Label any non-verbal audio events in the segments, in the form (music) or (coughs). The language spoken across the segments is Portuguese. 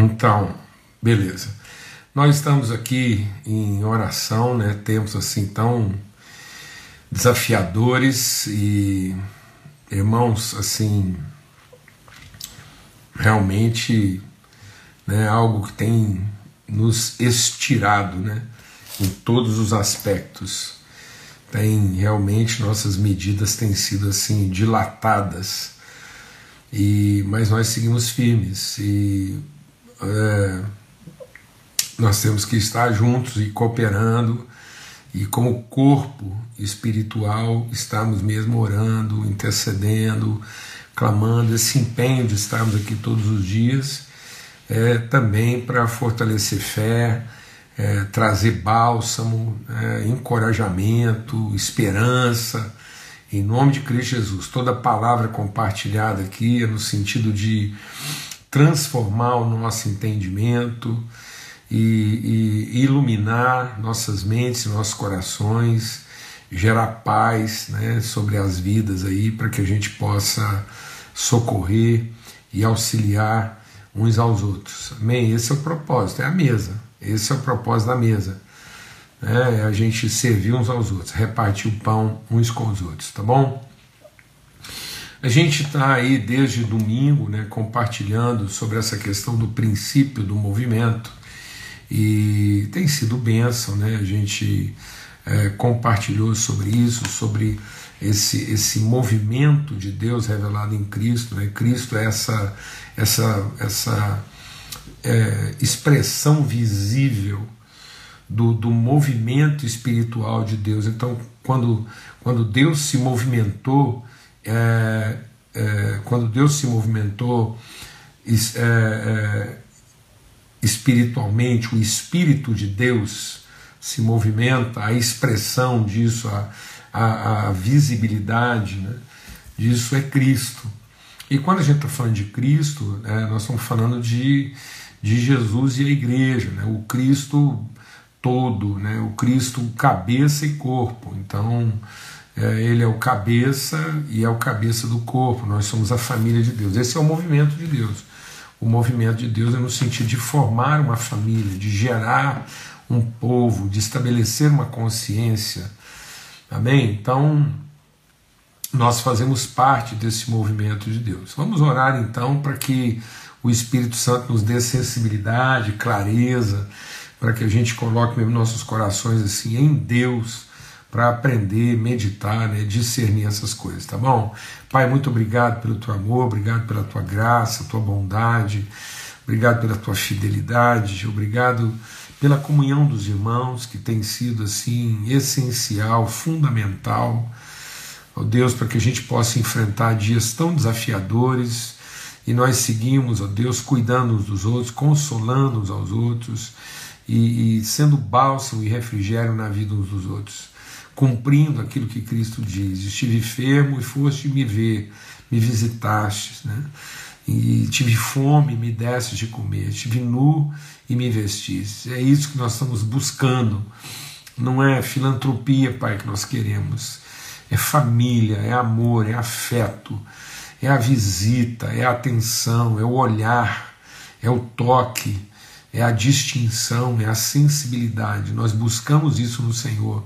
Então, beleza. Nós estamos aqui em oração, né? Tempos assim tão desafiadores e irmãos assim realmente né, algo que tem nos estirado, né? Em todos os aspectos. Tem realmente nossas medidas têm sido assim dilatadas. E mas nós seguimos firmes e é, nós temos que estar juntos e cooperando, e como corpo espiritual, estarmos mesmo orando, intercedendo, clamando, esse empenho de estarmos aqui todos os dias, é, também para fortalecer fé, é, trazer bálsamo, é, encorajamento, esperança, em nome de Cristo Jesus. Toda palavra compartilhada aqui é no sentido de transformar o nosso entendimento e, e iluminar nossas mentes, nossos corações, gerar paz né, sobre as vidas aí, para que a gente possa socorrer e auxiliar uns aos outros. Amém? Esse é o propósito, é a mesa. Esse é o propósito da mesa. Né, é a gente servir uns aos outros, repartir o pão uns com os outros, tá bom? A gente está aí desde domingo né, compartilhando sobre essa questão do princípio do movimento e tem sido bênção, né? A gente é, compartilhou sobre isso, sobre esse, esse movimento de Deus revelado em Cristo. Né? Cristo é essa, essa, essa é, expressão visível do, do movimento espiritual de Deus. Então, quando, quando Deus se movimentou, é, é, quando Deus se movimentou é, é, espiritualmente, o Espírito de Deus se movimenta, a expressão disso, a, a, a visibilidade né, disso é Cristo. E quando a gente está falando de Cristo, né, nós estamos falando de, de Jesus e a igreja, né, o Cristo todo, né, o Cristo cabeça e corpo. Então, ele é o cabeça e é o cabeça do corpo, nós somos a família de Deus. Esse é o movimento de Deus. O movimento de Deus é no sentido de formar uma família, de gerar um povo, de estabelecer uma consciência. Amém? Então, nós fazemos parte desse movimento de Deus. Vamos orar então para que o Espírito Santo nos dê sensibilidade, clareza, para que a gente coloque mesmo nossos corações assim em Deus para aprender, meditar, né, discernir essas coisas, tá bom? Pai, muito obrigado pelo teu amor, obrigado pela tua graça, tua bondade, obrigado pela tua fidelidade, obrigado pela comunhão dos irmãos que tem sido assim essencial, fundamental, ó Deus, para que a gente possa enfrentar dias tão desafiadores e nós seguimos, ó Deus, cuidando uns dos outros, consolando uns aos outros e, e sendo bálsamo e refrigério na vida uns dos outros cumprindo aquilo que Cristo diz: Estive enfermo e foste me ver, me visitastes, né? e tive fome e me destes de comer, estive nu e me vestistes. É isso que nós estamos buscando. Não é filantropia, Pai, que nós queremos. É família, é amor, é afeto, é a visita, é a atenção, é o olhar, é o toque, é a distinção, é a sensibilidade. Nós buscamos isso no Senhor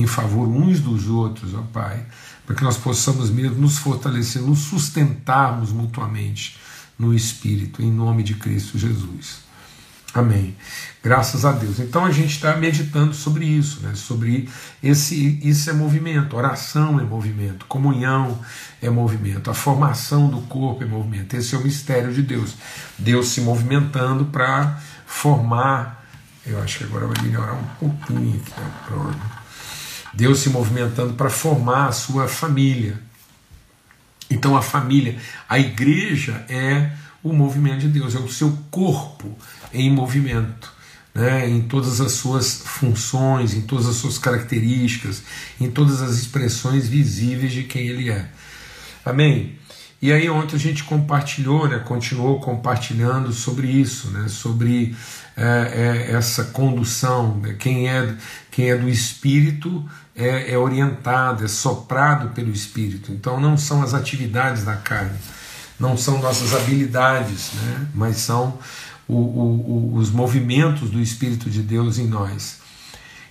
em favor uns dos outros, ó Pai, para que nós possamos mesmo nos fortalecer, nos sustentarmos mutuamente no Espírito, em nome de Cristo Jesus. Amém. Graças a Deus. Então a gente está meditando sobre isso, né? sobre esse isso é movimento, oração é movimento, comunhão é movimento, a formação do corpo é movimento. Esse é o mistério de Deus. Deus se movimentando para formar. Eu acho que agora vai melhorar um pouquinho aqui. Né? Pronto. Deus se movimentando para formar a sua família. Então a família, a igreja é o movimento de Deus, é o seu corpo em movimento, né, em todas as suas funções, em todas as suas características, em todas as expressões visíveis de quem Ele é. Amém? E aí ontem a gente compartilhou, né, continuou compartilhando sobre isso, né, sobre é, é, essa condução, né, quem, é, quem é do Espírito é, é orientado, é soprado pelo Espírito. Então não são as atividades da carne, não são nossas habilidades, né? mas são o, o, os movimentos do Espírito de Deus em nós.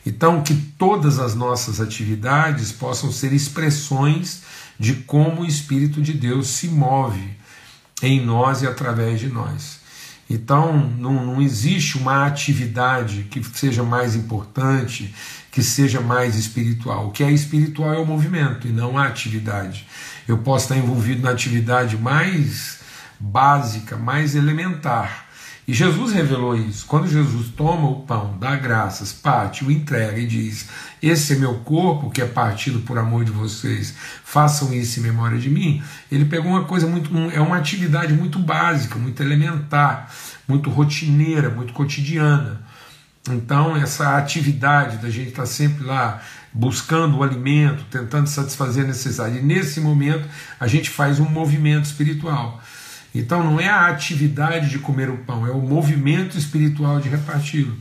Então, que todas as nossas atividades possam ser expressões de como o Espírito de Deus se move em nós e através de nós. Então, não, não existe uma atividade que seja mais importante, que seja mais espiritual. O que é espiritual é o movimento e não a atividade. Eu posso estar envolvido na atividade mais básica, mais elementar. E Jesus revelou isso. Quando Jesus toma o pão, dá graças, parte, o entrega e diz: Esse é meu corpo que é partido por amor de vocês, façam isso em memória de mim. Ele pegou uma coisa muito. É uma atividade muito básica, muito elementar, muito rotineira, muito cotidiana. Então, essa atividade da gente estar sempre lá buscando o alimento, tentando satisfazer a necessidade, e nesse momento a gente faz um movimento espiritual. Então, não é a atividade de comer o pão, é o movimento espiritual de reparti-lo.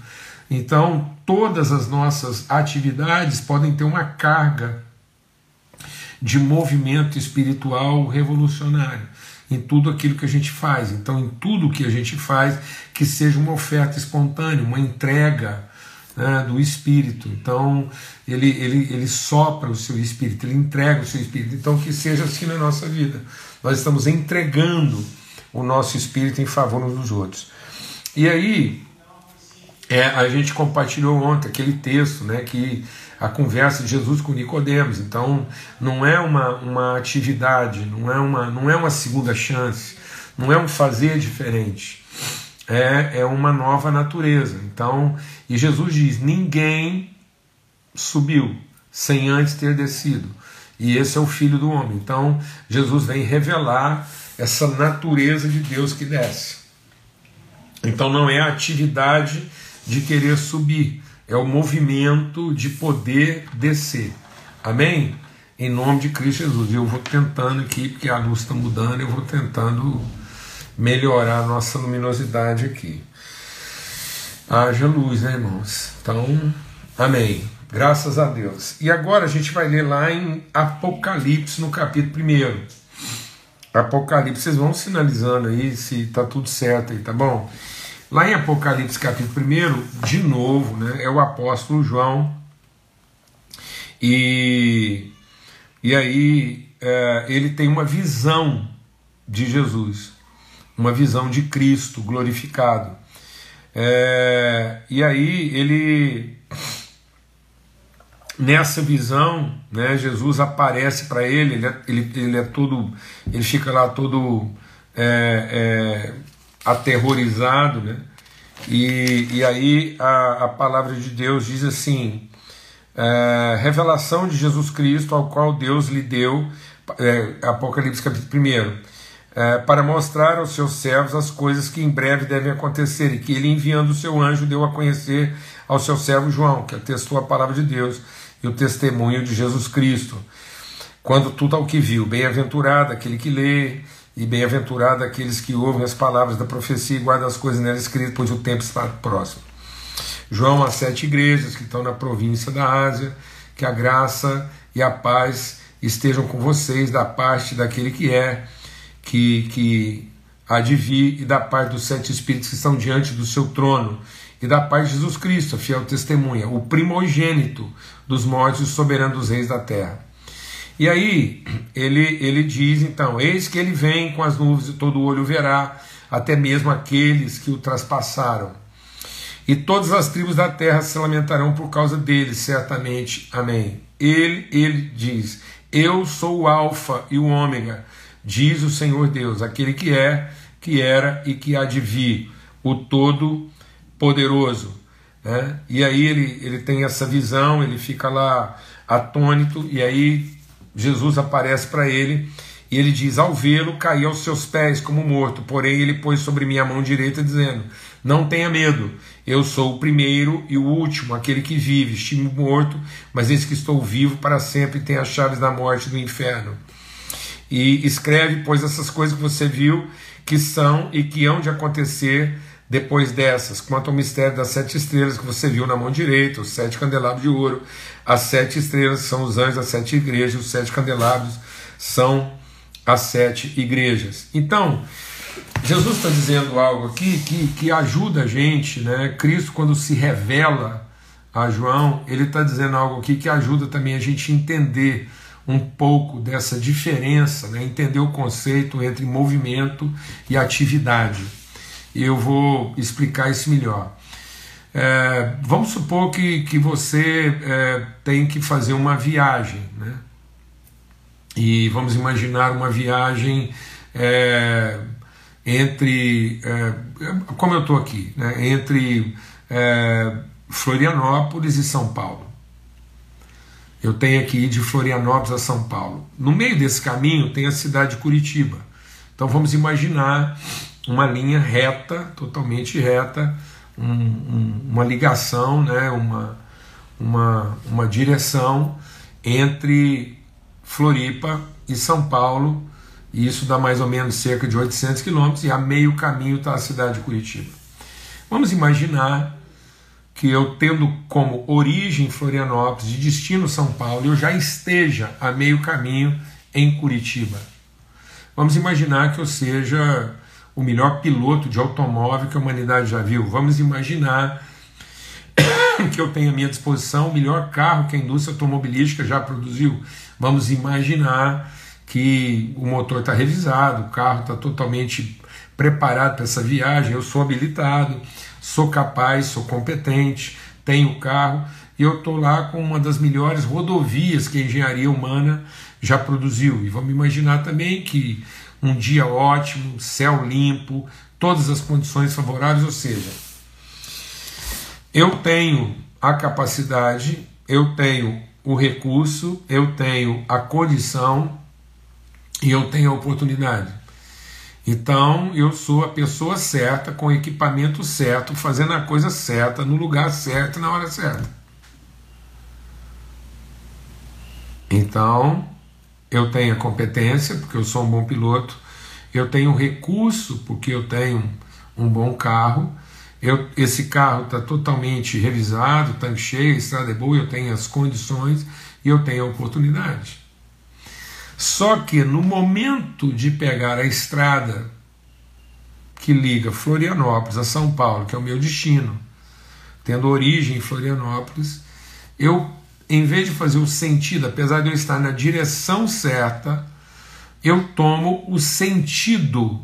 Então, todas as nossas atividades podem ter uma carga de movimento espiritual revolucionário em tudo aquilo que a gente faz. Então, em tudo que a gente faz, que seja uma oferta espontânea, uma entrega né, do Espírito. Então, ele, ele, ele sopra o seu Espírito, ele entrega o seu Espírito. Então, que seja assim na nossa vida. Nós estamos entregando o nosso Espírito em favor uns dos outros. E aí, é, a gente compartilhou ontem aquele texto, né, que a conversa de Jesus com Nicodemos. Então, não é uma, uma atividade, não é uma, não é uma segunda chance, não é um fazer diferente. É, é uma nova natureza. Então, e Jesus diz: ninguém subiu sem antes ter descido. E esse é o Filho do Homem. Então, Jesus vem revelar essa natureza de Deus que desce. Então, não é a atividade de querer subir, é o movimento de poder descer. Amém? Em nome de Cristo Jesus. Eu vou tentando aqui, porque a luz está mudando, eu vou tentando melhorar a nossa luminosidade aqui. Haja luz, né, irmãos? Então, amém. Graças a Deus. E agora a gente vai ler lá em Apocalipse, no capítulo 1. Apocalipse, vocês vão sinalizando aí se está tudo certo aí, tá bom? Lá em Apocalipse capítulo 1, de novo, né, é o apóstolo João, e, e aí é, ele tem uma visão de Jesus, uma visão de Cristo glorificado. É, e aí ele, nessa visão, né, Jesus aparece para ele, ele é, ele, ele é todo, ele fica lá todo é, é aterrorizado, né? E, e aí a, a palavra de Deus diz assim: é, revelação de Jesus Cristo, ao qual Deus lhe deu, é, Apocalipse capítulo 1, é, para mostrar aos seus servos as coisas que em breve devem acontecer, e que ele, enviando o seu anjo, deu a conhecer ao seu servo João, que atestou a palavra de Deus e o testemunho de Jesus Cristo. Quando tudo ao que viu, bem-aventurado aquele que lê e bem-aventurado aqueles que ouvem as palavras da profecia e guardam as coisas nela escritas, pois o tempo está próximo. João, as sete igrejas que estão na província da Ásia, que a graça e a paz estejam com vocês da parte daquele que é, que, que há de vir, e da parte dos sete espíritos que estão diante do seu trono, e da parte de Jesus Cristo, fiel testemunha, o primogênito dos mortos e o soberano dos reis da terra. E aí ele, ele diz então: Eis que ele vem com as nuvens e todo olho verá, até mesmo aqueles que o traspassaram. E todas as tribos da terra se lamentarão por causa dele, certamente. Amém. Ele, ele diz: Eu sou o Alfa e o Ômega, diz o Senhor Deus, aquele que é, que era e que há de vir, o Todo-Poderoso. Né? E aí ele, ele tem essa visão, ele fica lá atônito, e aí Jesus aparece para ele e ele diz: Ao vê-lo, caí aos seus pés como morto. Porém, ele pôs sobre minha mão direita, dizendo: Não tenha medo, eu sou o primeiro e o último, aquele que vive. Estive morto, mas eis que estou vivo para sempre e tenho as chaves da morte e do inferno. E escreve, pois, essas coisas que você viu, que são e que hão de acontecer depois dessas, quanto ao mistério das sete estrelas que você viu na mão direita, os sete candelabros de ouro, as sete estrelas são os anjos das sete igrejas, os sete candelabros são as sete igrejas. Então, Jesus está dizendo algo aqui que, que ajuda a gente, né? Cristo, quando se revela a João, ele está dizendo algo aqui que ajuda também a gente entender um pouco dessa diferença, né? entender o conceito entre movimento e atividade. E eu vou explicar isso melhor. É, vamos supor que, que você é, tem que fazer uma viagem, né? E vamos imaginar uma viagem é, entre, é, como eu estou aqui, né? entre é, Florianópolis e São Paulo. Eu tenho que ir de Florianópolis a São Paulo. No meio desse caminho tem a cidade de Curitiba. Então vamos imaginar uma linha reta, totalmente reta, um, um, uma ligação, né, uma, uma, uma direção entre Floripa e São Paulo, e isso dá mais ou menos cerca de 800 quilômetros, e a meio caminho está a cidade de Curitiba. Vamos imaginar que eu tendo como origem Florianópolis, de destino São Paulo, eu já esteja a meio caminho em Curitiba. Vamos imaginar que eu seja o melhor piloto de automóvel que a humanidade já viu. Vamos imaginar (coughs) que eu tenho à minha disposição o melhor carro que a indústria automobilística já produziu. Vamos imaginar que o motor está revisado, o carro está totalmente preparado para essa viagem, eu sou habilitado, sou capaz, sou competente, tenho carro e eu estou lá com uma das melhores rodovias que a engenharia humana já produziu. E vamos imaginar também que um dia ótimo, céu limpo, todas as condições favoráveis, ou seja, eu tenho a capacidade, eu tenho o recurso, eu tenho a condição e eu tenho a oportunidade. Então eu sou a pessoa certa, com o equipamento certo, fazendo a coisa certa, no lugar certo, na hora certa. Então eu tenho a competência, porque eu sou um bom piloto, eu tenho recurso, porque eu tenho um bom carro, eu, esse carro está totalmente revisado, tanque cheio, estrada é boa, eu tenho as condições e eu tenho a oportunidade. Só que no momento de pegar a estrada que liga Florianópolis a São Paulo, que é o meu destino, tendo origem em Florianópolis, eu, em vez de fazer o sentido, apesar de eu estar na direção certa, eu tomo o sentido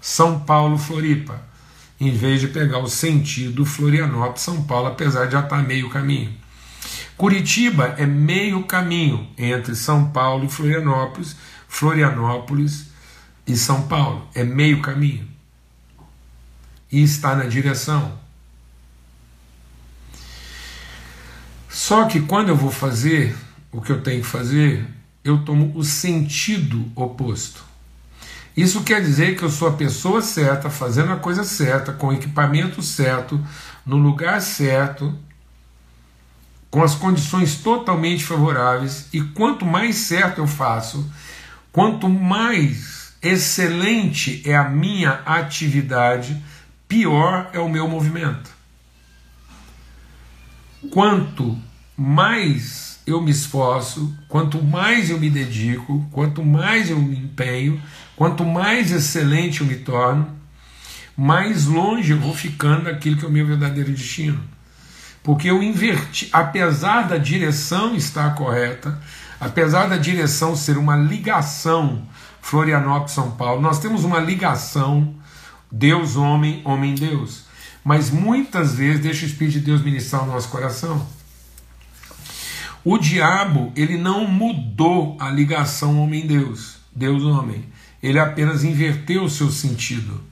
São Paulo-Floripa, em vez de pegar o sentido Florianópolis-São Paulo, apesar de já estar meio caminho. Curitiba é meio caminho entre São Paulo e Florianópolis, Florianópolis e São Paulo. É meio caminho. E está na direção. Só que quando eu vou fazer o que eu tenho que fazer, eu tomo o sentido oposto. Isso quer dizer que eu sou a pessoa certa, fazendo a coisa certa, com o equipamento certo, no lugar certo, com as condições totalmente favoráveis, e quanto mais certo eu faço, quanto mais excelente é a minha atividade, pior é o meu movimento. Quanto mais eu me esforço, quanto mais eu me dedico, quanto mais eu me empenho, quanto mais excelente eu me torno, mais longe eu vou ficando daquilo que é o meu verdadeiro destino porque eu inverti, apesar da direção estar correta, apesar da direção ser uma ligação Florianópolis-São Paulo, nós temos uma ligação Deus-homem, homem-Deus. Mas muitas vezes deixa o Espírito de Deus ministrar o nosso coração. O diabo, ele não mudou a ligação homem-Deus, Deus-homem. Ele apenas inverteu o seu sentido.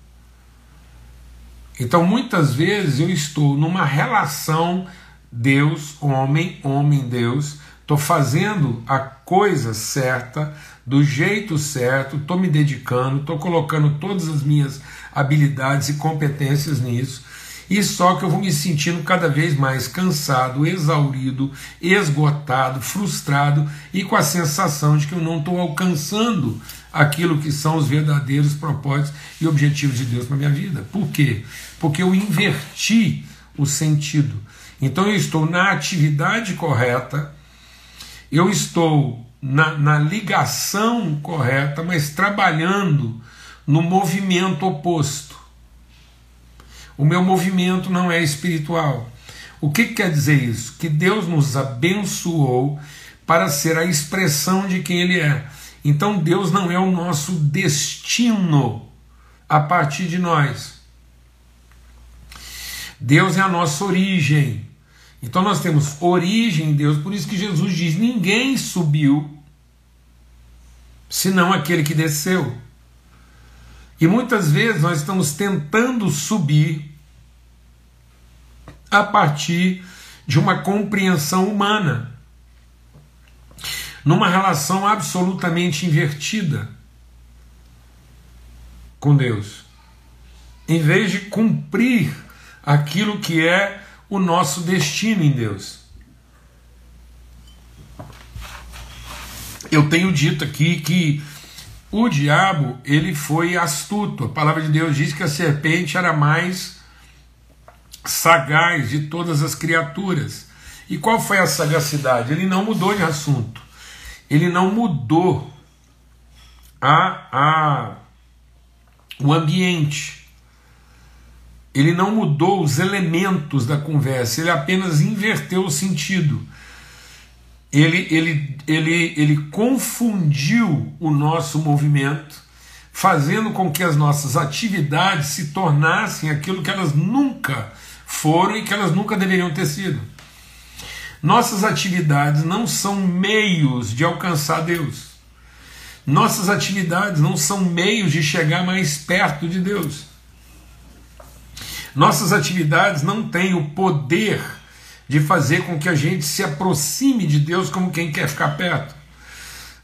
Então muitas vezes eu estou numa relação Deus-homem, homem-Deus, estou fazendo a coisa certa, do jeito certo, estou me dedicando, estou colocando todas as minhas habilidades e competências nisso, e só que eu vou me sentindo cada vez mais cansado, exaurido, esgotado, frustrado e com a sensação de que eu não estou alcançando aquilo que são os verdadeiros propósitos e objetivos de Deus para minha vida. Por quê? Porque eu inverti o sentido. Então eu estou na atividade correta, eu estou na, na ligação correta, mas trabalhando no movimento oposto. O meu movimento não é espiritual. O que, que quer dizer isso? Que Deus nos abençoou para ser a expressão de quem Ele é. Então Deus não é o nosso destino a partir de nós. Deus é a nossa origem. Então nós temos origem em Deus, por isso que Jesus diz: ninguém subiu senão aquele que desceu. E muitas vezes nós estamos tentando subir a partir de uma compreensão humana, numa relação absolutamente invertida com Deus, em vez de cumprir aquilo que é o nosso destino em Deus. Eu tenho dito aqui que o diabo ele foi astuto. A palavra de Deus diz que a serpente era mais sagaz de todas as criaturas. E qual foi a sagacidade? Ele não mudou de assunto. Ele não mudou a, a, o ambiente. Ele não mudou os elementos da conversa, ele apenas inverteu o sentido. Ele, ele, ele, ele confundiu o nosso movimento, fazendo com que as nossas atividades se tornassem aquilo que elas nunca foram e que elas nunca deveriam ter sido. Nossas atividades não são meios de alcançar Deus. Nossas atividades não são meios de chegar mais perto de Deus. Nossas atividades não têm o poder de fazer com que a gente se aproxime de Deus como quem quer ficar perto.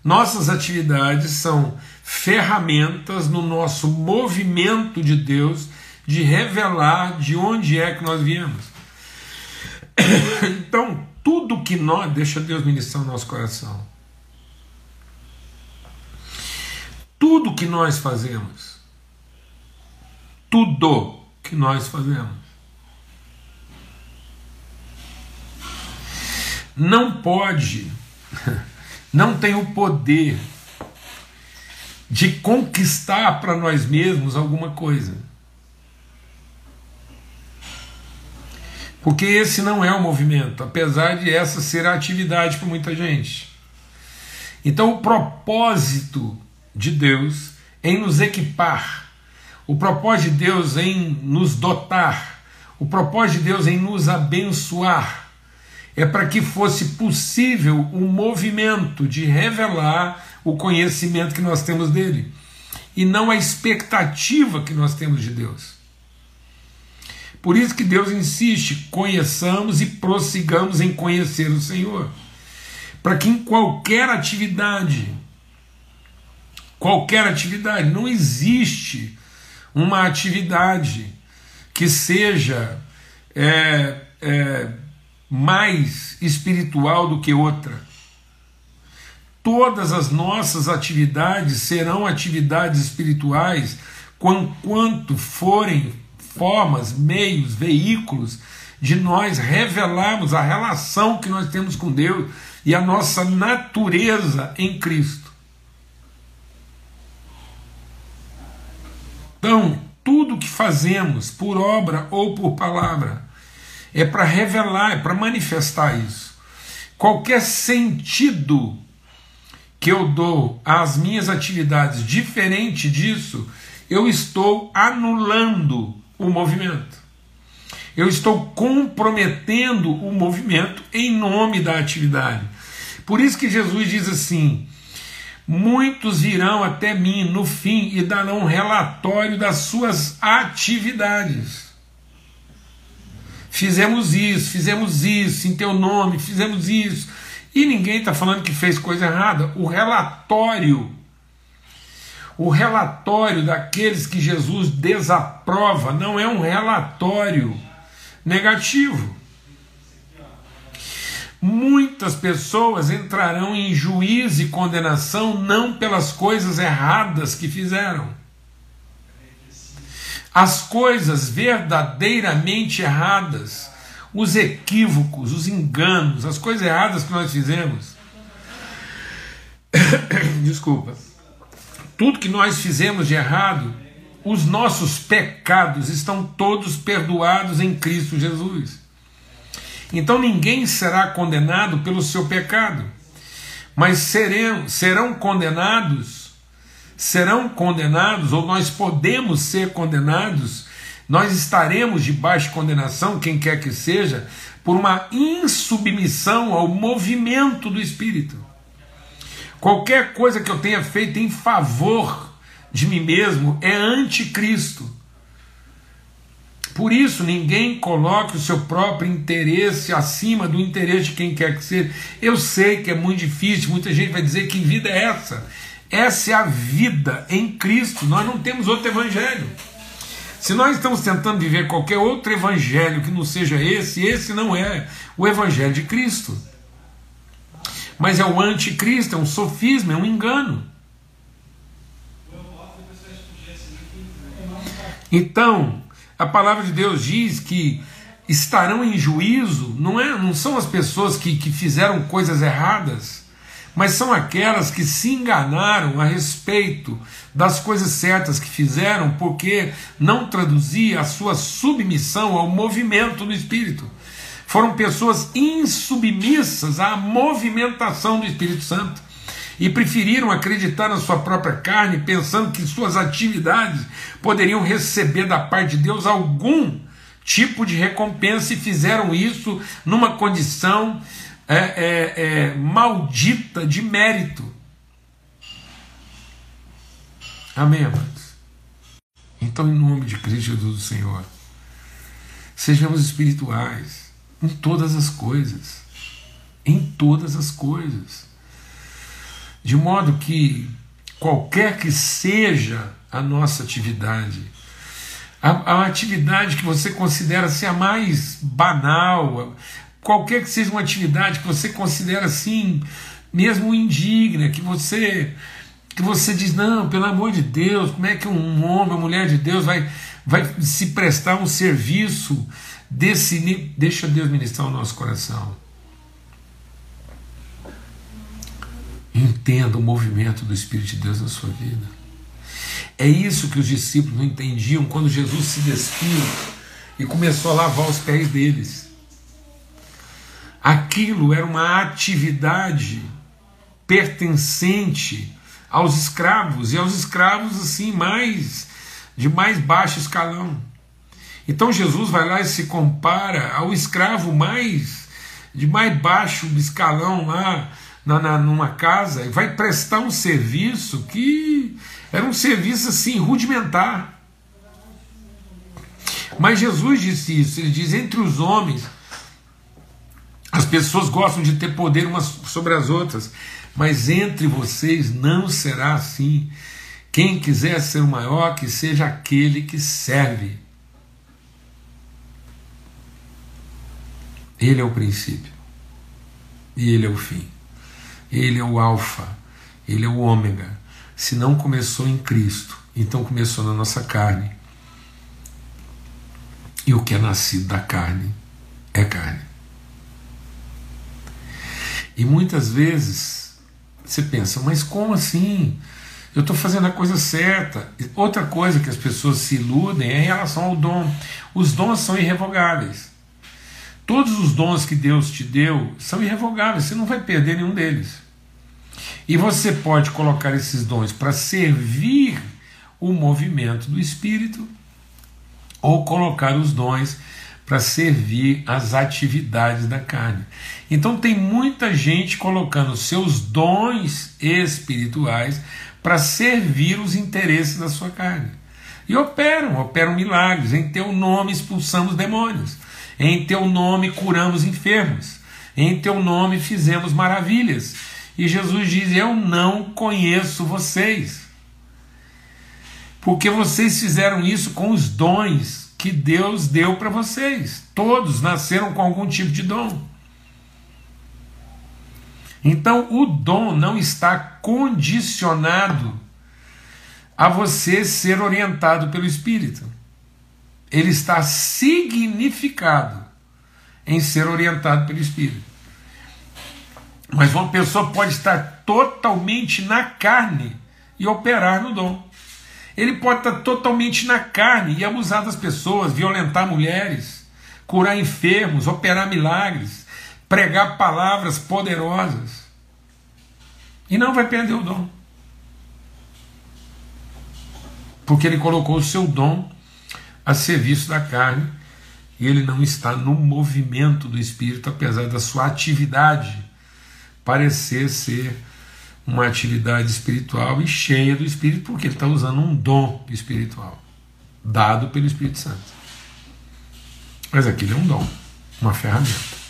Nossas atividades são ferramentas no nosso movimento de Deus de revelar de onde é que nós viemos. (coughs) Então, tudo que nós. Deixa Deus ministrar o nosso coração. Tudo que nós fazemos, tudo que nós fazemos. Não pode, não tem o poder de conquistar para nós mesmos alguma coisa. Porque esse não é o movimento, apesar de essa ser a atividade para muita gente. Então, o propósito de Deus em nos equipar o propósito de Deus em nos dotar, o propósito de Deus em nos abençoar, é para que fosse possível o um movimento de revelar o conhecimento que nós temos dele e não a expectativa que nós temos de Deus. Por isso que Deus insiste: conheçamos e prossigamos em conhecer o Senhor. Para que em qualquer atividade, qualquer atividade, não existe uma atividade que seja é, é, mais espiritual do que outra. Todas as nossas atividades serão atividades espirituais quanto forem formas, meios, veículos de nós revelarmos a relação que nós temos com Deus e a nossa natureza em Cristo. Então, tudo que fazemos, por obra ou por palavra, é para revelar, é para manifestar isso. Qualquer sentido que eu dou às minhas atividades diferente disso, eu estou anulando o movimento. Eu estou comprometendo o movimento em nome da atividade. Por isso que Jesus diz assim: Muitos virão até mim no fim e darão relatório das suas atividades. Fizemos isso, fizemos isso, em teu nome, fizemos isso. E ninguém está falando que fez coisa errada. O relatório, o relatório daqueles que Jesus desaprova, não é um relatório negativo muitas pessoas entrarão em juízo e condenação não pelas coisas erradas que fizeram. As coisas verdadeiramente erradas, os equívocos, os enganos, as coisas erradas que nós fizemos. (coughs) Desculpa. tudo que nós fizemos de errado, os nossos pecados estão todos perdoados em Cristo Jesus. Então ninguém será condenado pelo seu pecado, mas serão, serão condenados, serão condenados, ou nós podemos ser condenados, nós estaremos debaixo de condenação, quem quer que seja, por uma insubmissão ao movimento do Espírito. Qualquer coisa que eu tenha feito em favor de mim mesmo é anticristo. Por isso, ninguém coloque o seu próprio interesse acima do interesse de quem quer que seja. Eu sei que é muito difícil, muita gente vai dizer que vida é essa. Essa é a vida em Cristo, nós não temos outro evangelho. Se nós estamos tentando viver qualquer outro evangelho que não seja esse, esse não é o evangelho de Cristo mas é o anticristo, é um sofisma, é um engano. Então, a palavra de Deus diz que estarão em juízo, não, é, não são as pessoas que, que fizeram coisas erradas, mas são aquelas que se enganaram a respeito das coisas certas que fizeram, porque não traduzia a sua submissão ao movimento do Espírito. Foram pessoas insubmissas à movimentação do Espírito Santo e preferiram acreditar na sua própria carne, pensando que suas atividades poderiam receber da parte de Deus algum tipo de recompensa e fizeram isso numa condição é, é, é, maldita de mérito. Amém, amados? Então, em nome de Cristo Jesus, do Senhor, sejamos espirituais em todas as coisas. Em todas as coisas. De modo que, qualquer que seja a nossa atividade, a, a atividade que você considera ser a mais banal, qualquer que seja uma atividade que você considera assim, mesmo indigna, que você que você diz, não, pelo amor de Deus, como é que um homem, uma mulher de Deus vai, vai se prestar um serviço Desse, deixa Deus ministrar o nosso coração. Entenda o movimento do Espírito de Deus na sua vida. É isso que os discípulos não entendiam quando Jesus se despiu e começou a lavar os pés deles. Aquilo era uma atividade pertencente aos escravos e aos escravos assim mais de mais baixo escalão. Então Jesus vai lá e se compara ao escravo mais de mais baixo escalão lá na, na, numa casa e vai prestar um serviço que era um serviço assim rudimentar. Mas Jesus disse isso, ele diz: entre os homens, as pessoas gostam de ter poder umas sobre as outras, mas entre vocês não será assim. Quem quiser ser o maior, que seja aquele que serve. Ele é o princípio. E ele é o fim. Ele é o alfa. Ele é o ômega. Se não começou em Cristo, então começou na nossa carne. E o que é nascido da carne é carne. E muitas vezes você pensa, mas como assim? Eu estou fazendo a coisa certa. Outra coisa que as pessoas se iludem é em relação ao dom. Os dons são irrevogáveis. Todos os dons que Deus te deu são irrevogáveis, você não vai perder nenhum deles. E você pode colocar esses dons para servir o movimento do Espírito, ou colocar os dons para servir as atividades da carne. Então tem muita gente colocando seus dons espirituais para servir os interesses da sua carne. E operam, operam milagres. Em teu nome expulsamos demônios. Em teu nome curamos enfermos. Em teu nome fizemos maravilhas. E Jesus diz: Eu não conheço vocês. Porque vocês fizeram isso com os dons que Deus deu para vocês. Todos nasceram com algum tipo de dom. Então, o dom não está condicionado a você ser orientado pelo Espírito ele está significado em ser orientado pelo Espírito. Mas uma pessoa pode estar totalmente na carne e operar no dom. Ele pode estar totalmente na carne e abusar das pessoas, violentar mulheres, curar enfermos, operar milagres, pregar palavras poderosas. E não vai perder o dom. Porque ele colocou o seu dom a serviço da carne e ele não está no movimento do espírito, apesar da sua atividade parecer ser uma atividade espiritual e cheia do espírito, porque ele está usando um dom espiritual dado pelo Espírito Santo. Mas aquilo é um dom, uma ferramenta.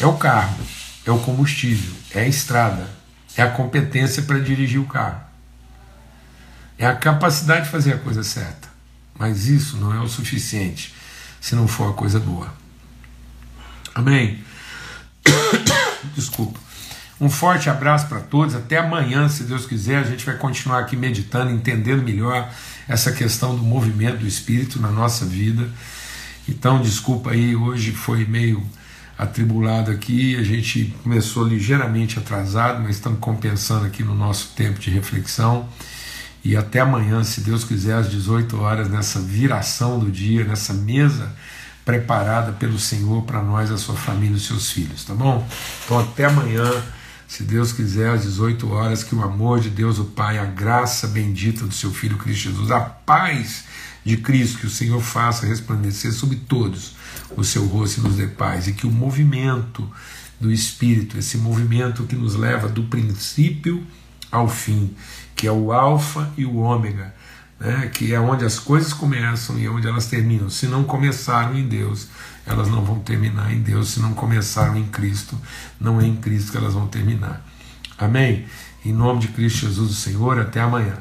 É o carro, é o combustível, é a estrada, é a competência para dirigir o carro, é a capacidade de fazer a coisa certa. Mas isso não é o suficiente se não for a coisa boa. Amém? (coughs) Desculpa. Um forte abraço para todos. Até amanhã, se Deus quiser. A gente vai continuar aqui meditando, entendendo melhor essa questão do movimento do Espírito na nossa vida. Então, desculpa aí, hoje foi meio atribulado aqui. A gente começou ligeiramente atrasado, mas estamos compensando aqui no nosso tempo de reflexão. E até amanhã, se Deus quiser, às 18 horas, nessa viração do dia, nessa mesa preparada pelo Senhor para nós, a sua família e os seus filhos, tá bom? Então, até amanhã, se Deus quiser, às 18 horas, que o amor de Deus, o Pai, a graça bendita do seu Filho Cristo Jesus, a paz de Cristo, que o Senhor faça resplandecer sobre todos o seu rosto e nos dê paz, e que o movimento do Espírito, esse movimento que nos leva do princípio ao fim, que é o Alfa e o Ômega, né, que é onde as coisas começam e onde elas terminam. Se não começaram em Deus, elas não vão terminar em Deus. Se não começaram em Cristo, não é em Cristo que elas vão terminar. Amém? Em nome de Cristo Jesus, o Senhor, até amanhã.